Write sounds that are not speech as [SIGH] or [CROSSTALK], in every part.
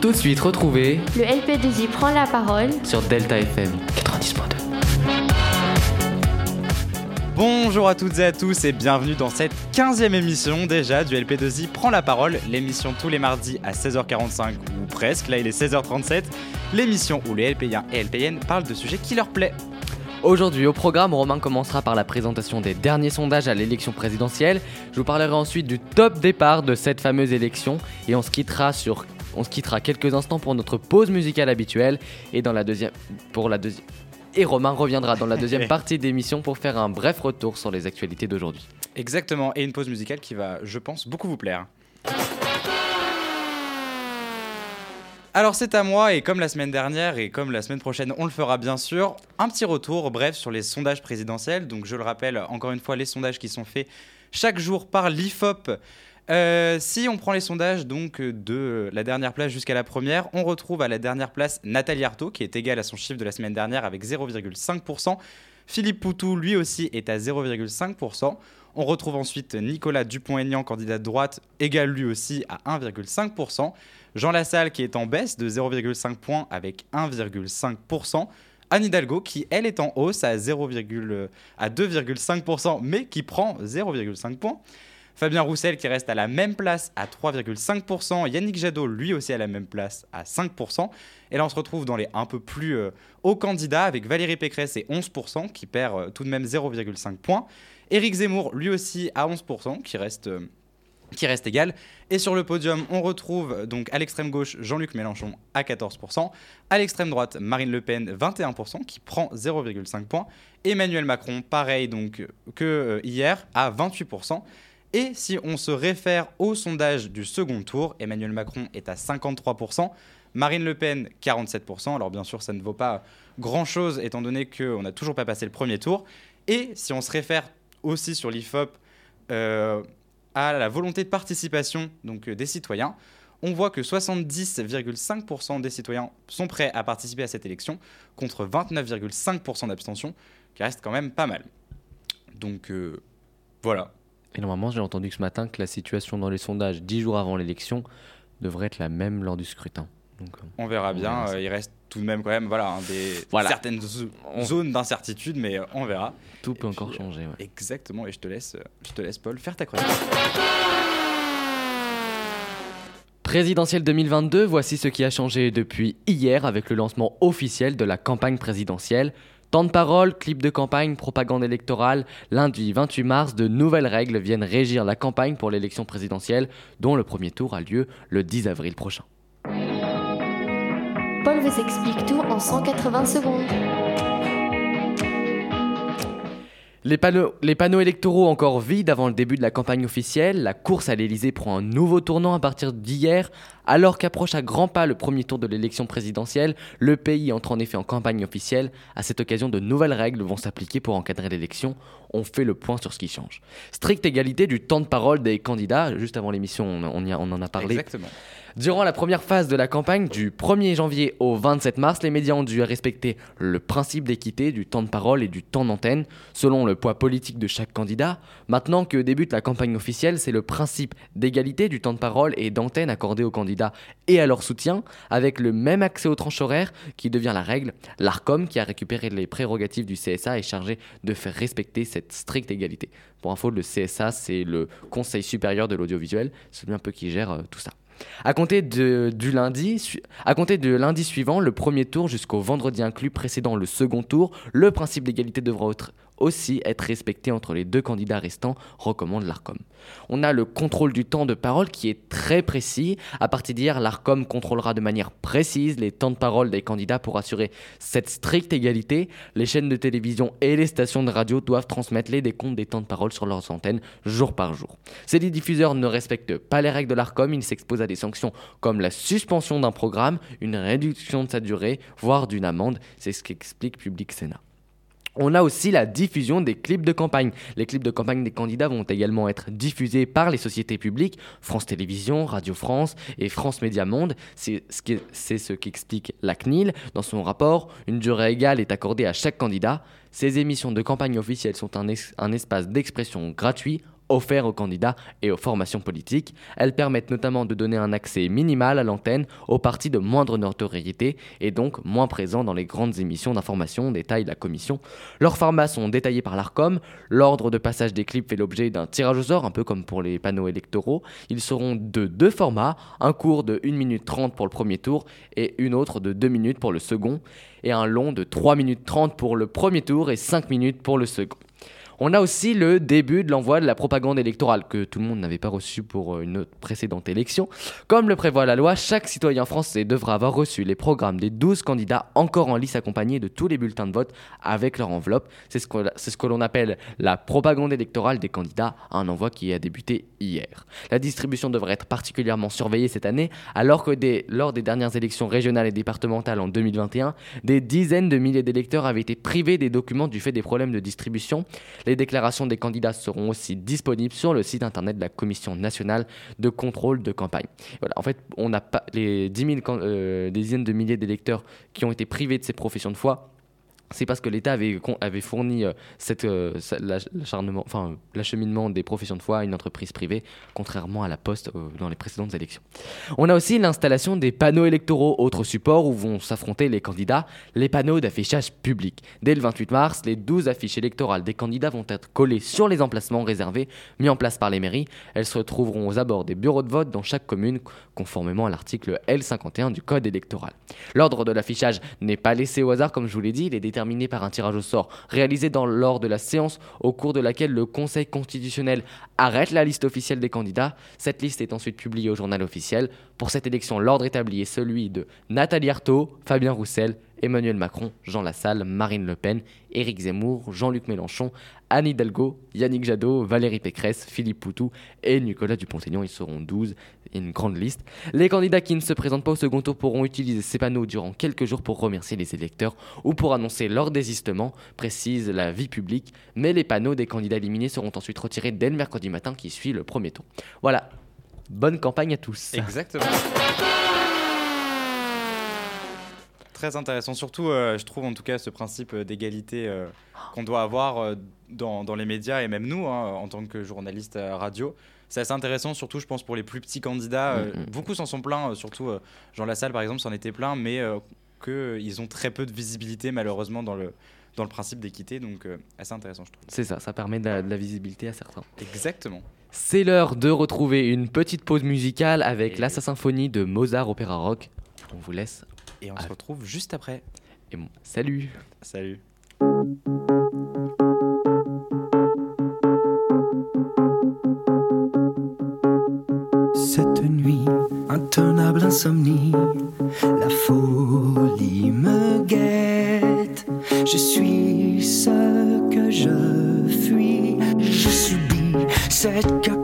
Tout de suite, retrouvez Le LP2I prend la parole sur Delta FM 90.2. Bonjour à toutes et à tous et bienvenue dans cette 15e émission déjà du LP2I Prend la parole, l'émission tous les mardis à 16h45 ou presque, là il est 16h37, l'émission où les LPiens et LPN parlent de sujets qui leur plaît. Aujourd'hui au programme, Romain commencera par la présentation des derniers sondages à l'élection présidentielle. Je vous parlerai ensuite du top départ de cette fameuse élection et on se quittera sur on se quittera quelques instants pour notre pause musicale habituelle et dans la deuxième pour la deuxième et Romain reviendra dans la deuxième [LAUGHS] partie d'émission pour faire un bref retour sur les actualités d'aujourd'hui. Exactement, et une pause musicale qui va, je pense, beaucoup vous plaire. Alors c'est à moi, et comme la semaine dernière et comme la semaine prochaine, on le fera bien sûr, un petit retour, bref, sur les sondages présidentiels. Donc je le rappelle, encore une fois, les sondages qui sont faits chaque jour par l'IFOP. Euh, si on prend les sondages donc de la dernière place jusqu'à la première, on retrouve à la dernière place Nathalie Arthaud qui est égale à son chiffre de la semaine dernière avec 0,5%. Philippe Poutou lui aussi est à 0,5%. On retrouve ensuite Nicolas Dupont-Aignan, candidat de droite, égal lui aussi à 1,5%. Jean Lassalle qui est en baisse de 0,5 points avec 1,5%. Anne Hidalgo qui elle est en hausse à, 0, à 2,5% mais qui prend 0,5 points. Fabien Roussel qui reste à la même place à 3,5%. Yannick Jadot lui aussi à la même place à 5%. Et là on se retrouve dans les un peu plus euh, hauts candidats avec Valérie Pécresse et 11% qui perd euh, tout de même 0,5 points. Éric Zemmour lui aussi à 11% qui reste... Euh, qui reste égal. Et sur le podium, on retrouve donc à l'extrême gauche Jean-Luc Mélenchon à 14%, à l'extrême droite Marine Le Pen 21% qui prend 0,5 points, Emmanuel Macron pareil donc que hier à 28%. Et si on se réfère au sondage du second tour, Emmanuel Macron est à 53%, Marine Le Pen 47%. Alors bien sûr, ça ne vaut pas grand-chose étant donné qu'on n'a toujours pas passé le premier tour. Et si on se réfère aussi sur l'IFOP euh, à la volonté de participation donc, euh, des citoyens, on voit que 70,5% des citoyens sont prêts à participer à cette élection contre 29,5% d'abstention, qui reste quand même pas mal. Donc euh, voilà, et normalement, j'ai entendu ce matin que la situation dans les sondages dix jours avant l'élection devrait être la même lors du scrutin. Donc, euh, on verra bien. Euh, il reste tout de même quand même voilà, hein, des certaines zones d'incertitude, mais euh, on verra. Tout peut encore changer. Exactement. Et je te laisse, je te laisse Paul faire ta chronique. Présidentielle 2022, voici ce qui a changé depuis hier avec le lancement officiel de la campagne présidentielle. Temps de parole, clip de campagne, propagande électorale. Lundi 28 mars, de nouvelles règles viennent régir la campagne pour l'élection présidentielle, dont le premier tour a lieu le 10 avril prochain. Paul vous explique tout en 180 secondes. Les panneaux, électoraux encore vides avant le début de la campagne officielle, la course à l'Elysée prend un nouveau tournant à partir d'hier. Alors qu'approche à grands pas le premier tour de l'élection présidentielle, le pays entre en effet en campagne officielle. À cette occasion, de nouvelles règles vont s'appliquer pour encadrer l'élection. On fait le point sur ce qui change. Stricte égalité du temps de parole des candidats. Juste avant l'émission, on, on, en a parlé. Exactement. Durant la première phase de la campagne, du 1er janvier au 27 mars, les médias ont dû respecter le principe d'équité du temps de parole et du temps d'antenne, selon le poids politique de chaque candidat. Maintenant que débute la campagne officielle, c'est le principe d'égalité du temps de parole et d'antenne accordé aux candidats et à leur soutien, avec le même accès aux tranches horaires qui devient la règle. L'ARCOM, qui a récupéré les prérogatives du CSA, est chargé de faire respecter cette stricte égalité. Pour info, le CSA, c'est le Conseil supérieur de l'audiovisuel, c'est lui un peu qui gère euh, tout ça. À compter, de, du lundi, à compter de lundi suivant, le premier tour jusqu'au vendredi inclus précédant le second tour, le principe d'égalité devra être, aussi être respecté entre les deux candidats restants, recommande l'ARCOM. On a le contrôle du temps de parole qui est très précis. À partir d'hier, l'ARCOM contrôlera de manière précise les temps de parole des candidats pour assurer cette stricte égalité. Les chaînes de télévision et les stations de radio doivent transmettre les décomptes des temps de parole sur leurs antennes jour par jour. Si les diffuseurs ne respectent pas les règles de l'ARCOM, ils s'exposent à des sanctions comme la suspension d'un programme, une réduction de sa durée, voire d'une amende. C'est ce qu'explique Public Sénat. On a aussi la diffusion des clips de campagne. Les clips de campagne des candidats vont également être diffusés par les sociétés publiques, France Télévisions, Radio France et France Média Monde. C'est ce qu'explique la CNIL dans son rapport. Une durée égale est accordée à chaque candidat. Ces émissions de campagne officielle sont un espace d'expression gratuit, offerts aux candidats et aux formations politiques. Elles permettent notamment de donner un accès minimal à l'antenne aux partis de moindre notoriété et donc moins présents dans les grandes émissions d'information, détaille la commission. Leurs formats sont détaillés par l'ARCOM. L'ordre de passage des clips fait l'objet d'un tirage au sort, un peu comme pour les panneaux électoraux. Ils seront de deux formats, un court de 1 minute 30 pour le premier tour et une autre de 2 minutes pour le second, et un long de 3 minutes 30 pour le premier tour et 5 minutes pour le second. On a aussi le début de l'envoi de la propagande électorale que tout le monde n'avait pas reçu pour euh, une précédente élection. Comme le prévoit la loi, chaque citoyen français devra avoir reçu les programmes des 12 candidats encore en lice accompagnés de tous les bulletins de vote avec leur enveloppe. C'est ce que, ce que l'on appelle la propagande électorale des candidats, un envoi qui a débuté hier. La distribution devrait être particulièrement surveillée cette année alors que lors des dernières élections régionales et départementales en 2021, des dizaines de milliers d'électeurs avaient été privés des documents du fait des problèmes de distribution. Les déclarations des candidats seront aussi disponibles sur le site internet de la Commission nationale de contrôle de campagne. En fait, on n'a pas les 10 000, euh, des dizaines de milliers d'électeurs qui ont été privés de ces professions de foi c'est parce que l'État avait, fourni euh, euh, l'acheminement des professions de foi à une entreprise privée, contrairement à la Poste euh, dans les précédentes élections. On a aussi l'installation des panneaux électoraux, autre support où vont s'affronter les candidats, les panneaux d'affichage public. Dès le 28 mars, les 12 affiches électorales des candidats vont être collées sur les emplacements réservés mis en place par les mairies. Elles se retrouveront aux abords des bureaux de vote dans chaque commune, conformément à l'article L51 du Code électoral. L'ordre de l'affichage n'est pas laissé au hasard, comme je vous l'ai dit, terminé par un tirage au sort réalisé dans, lors de la séance au cours de laquelle le Conseil constitutionnel arrête la liste officielle des candidats. Cette liste est ensuite publiée au journal officiel. Pour cette élection, l'ordre établi est celui de Nathalie Arthaud, Fabien Roussel, Emmanuel Macron, Jean Lassalle, Marine Le Pen, Éric Zemmour, Jean-Luc Mélenchon, Anne Hidalgo, Yannick Jadot, Valérie Pécresse, Philippe Poutou et Nicolas Dupont-Aignan. Ils seront 12, une grande liste. Les candidats qui ne se présentent pas au second tour pourront utiliser ces panneaux durant quelques jours pour remercier les électeurs ou pour annoncer leur désistement, précise la vie publique. Mais les panneaux des candidats éliminés seront ensuite retirés dès le mercredi matin qui suit le premier tour. Voilà, bonne campagne à tous. Exactement. Très intéressant, surtout euh, je trouve en tout cas ce principe euh, d'égalité euh, qu'on doit avoir dans, dans, les médias et même nous hein, en tant que journalistes radio. C'est assez intéressant, surtout je pense pour les plus petits candidats. Mm, mm. Beaucoup s'en sont plaints, surtout Jean Lassalle par exemple s'en était plein, mais qu'ils ont très peu de visibilité malheureusement dans le, dans le principe d'équité, donc assez intéressant je trouve. C'est ça, ça permet de la, de la visibilité à certains. Exactement. C'est l'heure de retrouver une petite pause musicale avec la symphonie de Mozart Opéra Rock. On vous laisse et on se retrouve juste après. Et bon, salut. Salut. Cette nuit, intenable insomnie, la folie me guette. Je suis ce que je fuis, said,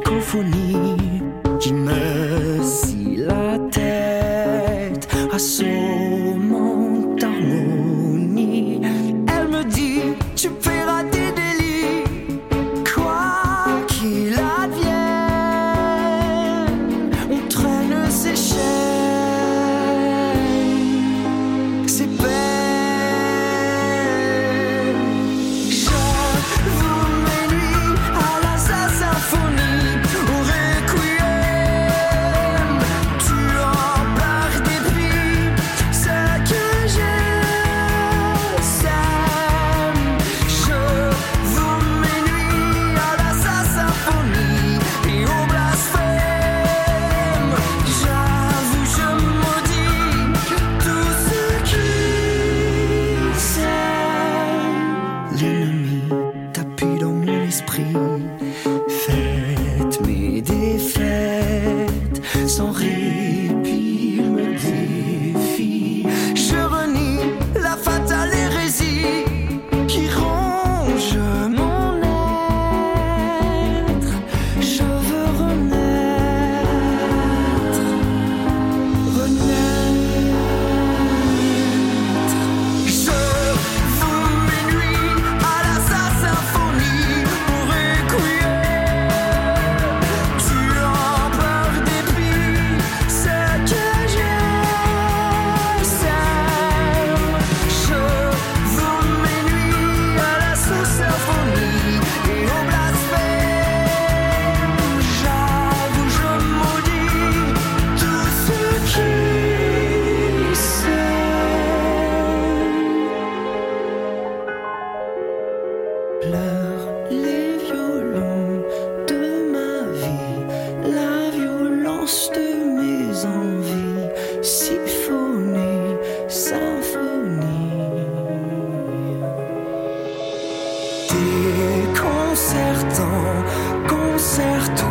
Déconcertant, concerto,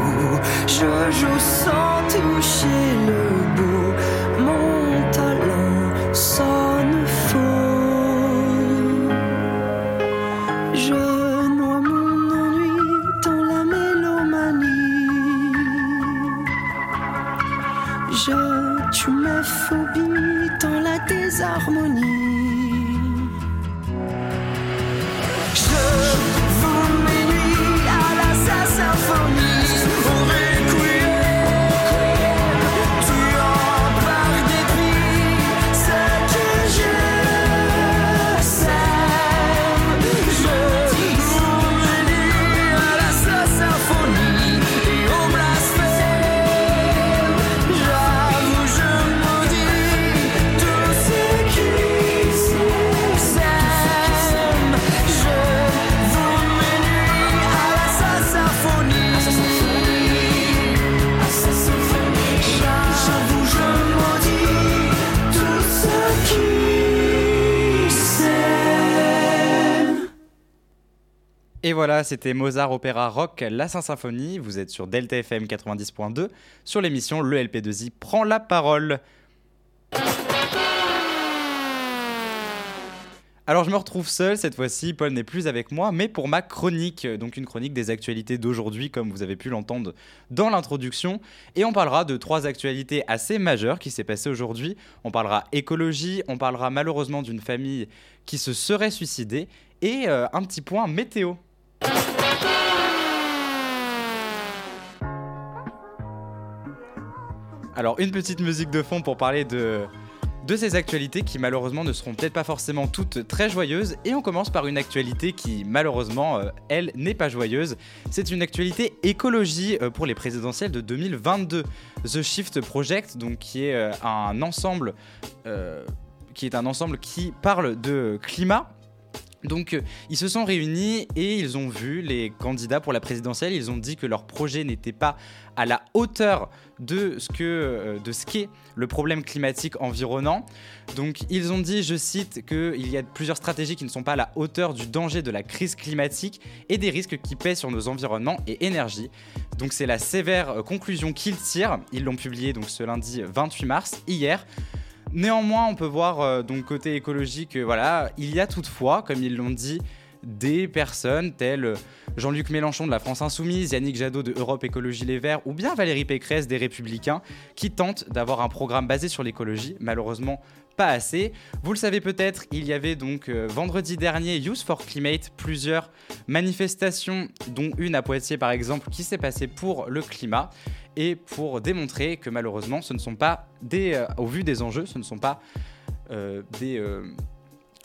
je joue sans toucher le bout, Et voilà, c'était Mozart Opéra Rock, la Saint-Symphonie. Vous êtes sur Delta FM 90.2 sur l'émission Le LP2I prend la parole. Alors je me retrouve seul cette fois-ci, Paul n'est plus avec moi, mais pour ma chronique, donc une chronique des actualités d'aujourd'hui comme vous avez pu l'entendre dans l'introduction. Et on parlera de trois actualités assez majeures qui s'est passées aujourd'hui. On parlera écologie, on parlera malheureusement d'une famille qui se serait suicidée et euh, un petit point météo. Alors une petite musique de fond pour parler de, ces actualités qui malheureusement ne seront peut-être pas forcément toutes très joyeuses. Et on commence par une actualité qui malheureusement, euh, elle, n'est pas joyeuse. C'est une actualité écologie euh, pour les présidentielles de 2022. The Shift Project, qui est euh, un ensemble, qui est un ensemble qui parle de climat. Donc euh, ils se sont réunis et ils ont vu les candidats pour la présidentielle, ils ont dit que leur projet n'était pas à la hauteur de ce que euh, de qu'est le problème climatique environnant. Donc ils ont dit, je cite, qu'il y a plusieurs stratégies qui ne sont pas à la hauteur du danger de la crise climatique et des risques qui pèsent sur nos environnements et énergie. Donc c'est la sévère euh, conclusion qu'ils tirent. Ils l'ont publié ce lundi 28 mars, hier. Néanmoins, on peut voir euh, donc côté écologique, euh, voilà, il y a toutefois, comme ils l'ont dit, des personnes telles euh, Jean-Luc Mélenchon de la France Insoumise, Yannick Jadot de Europe Écologie Les Verts ou bien Valérie Pécresse des Républicains qui tentent d'avoir un programme basé sur l'écologie. Malheureusement, pas assez. Vous le savez peut-être, il y avait donc euh, vendredi dernier Youth for Climate plusieurs manifestations, dont une à Poitiers par exemple, qui s'est passée pour le climat et pour démontrer que malheureusement, ce ne sont pas des, euh, au vu des enjeux, ce ne sont pas euh, des,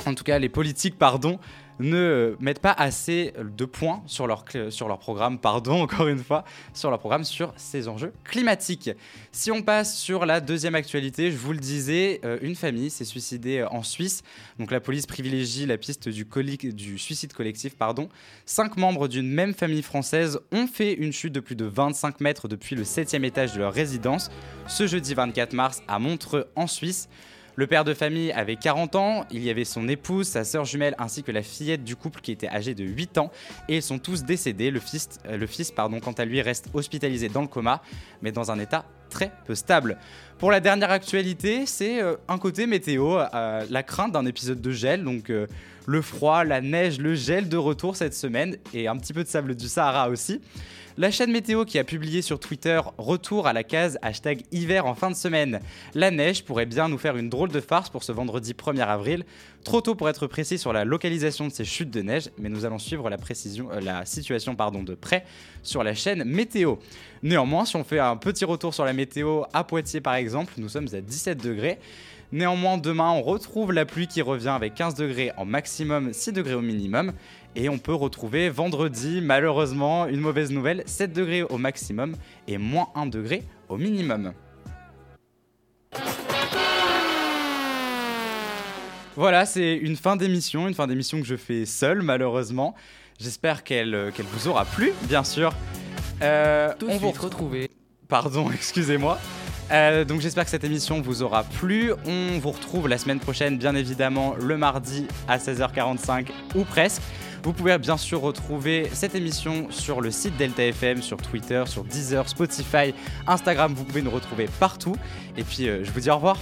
en tout cas les politiques, pardon, ne mettent pas assez de points sur leur, sur leur programme, pardon [LAUGHS] encore une fois, sur leur programme sur ces enjeux climatiques. Si on passe sur la deuxième actualité, je vous le disais, euh, une famille s'est suicidée euh, en Suisse. Donc la police privilégie la piste du, du suicide collectif. Pardon. Cinq membres d'une même famille française ont fait une chute de plus de 25 mètres depuis le septième étage de leur résidence ce jeudi 24 mars à Montreux en Suisse. Le père de famille avait 40 ans, il y avait son épouse, sa sœur jumelle ainsi que la fillette du couple qui était âgée de 8 ans et ils sont tous décédés. Le fils, euh, le quant à lui reste hospitalisé dans le coma mais dans un état très peu stable. Pour la dernière actualité, c'est euh, un côté météo, euh, la crainte d'un épisode de gel, donc euh, le froid, la neige, le gel de retour cette semaine et un petit peu de sable du Sahara aussi. La chaîne météo qui a publié sur Twitter retour à la case hashtag hiver en fin de semaine. La neige pourrait bien nous faire une drôle de farce pour ce vendredi 1er avril. Trop tôt pour être précis sur la localisation de ces chutes de neige, mais nous allons suivre la, précision, la situation pardon, de près sur la chaîne météo. Néanmoins, si on fait un petit retour sur la météo à Poitiers par exemple, nous sommes à 17 degrés. Néanmoins, demain, on retrouve la pluie qui revient avec 15 degrés en maximum, 6 degrés au minimum. Et on peut retrouver vendredi, malheureusement, une mauvaise nouvelle, 7 degrés au maximum et moins 1 degré au minimum. Voilà, c'est une fin d'émission, une fin d'émission que je fais seul, malheureusement. J'espère qu'elle euh, vous aura plu, bien sûr. Euh, Tout on vous retrouver Pardon, [LAUGHS] excusez-moi. Euh, donc j'espère que cette émission vous aura plu. On vous retrouve la semaine prochaine, bien évidemment, le mardi à 16h45 ou presque. Vous pouvez bien sûr retrouver cette émission sur le site Delta FM, sur Twitter, sur Deezer, Spotify, Instagram. Vous pouvez nous retrouver partout. Et puis euh, je vous dis au revoir.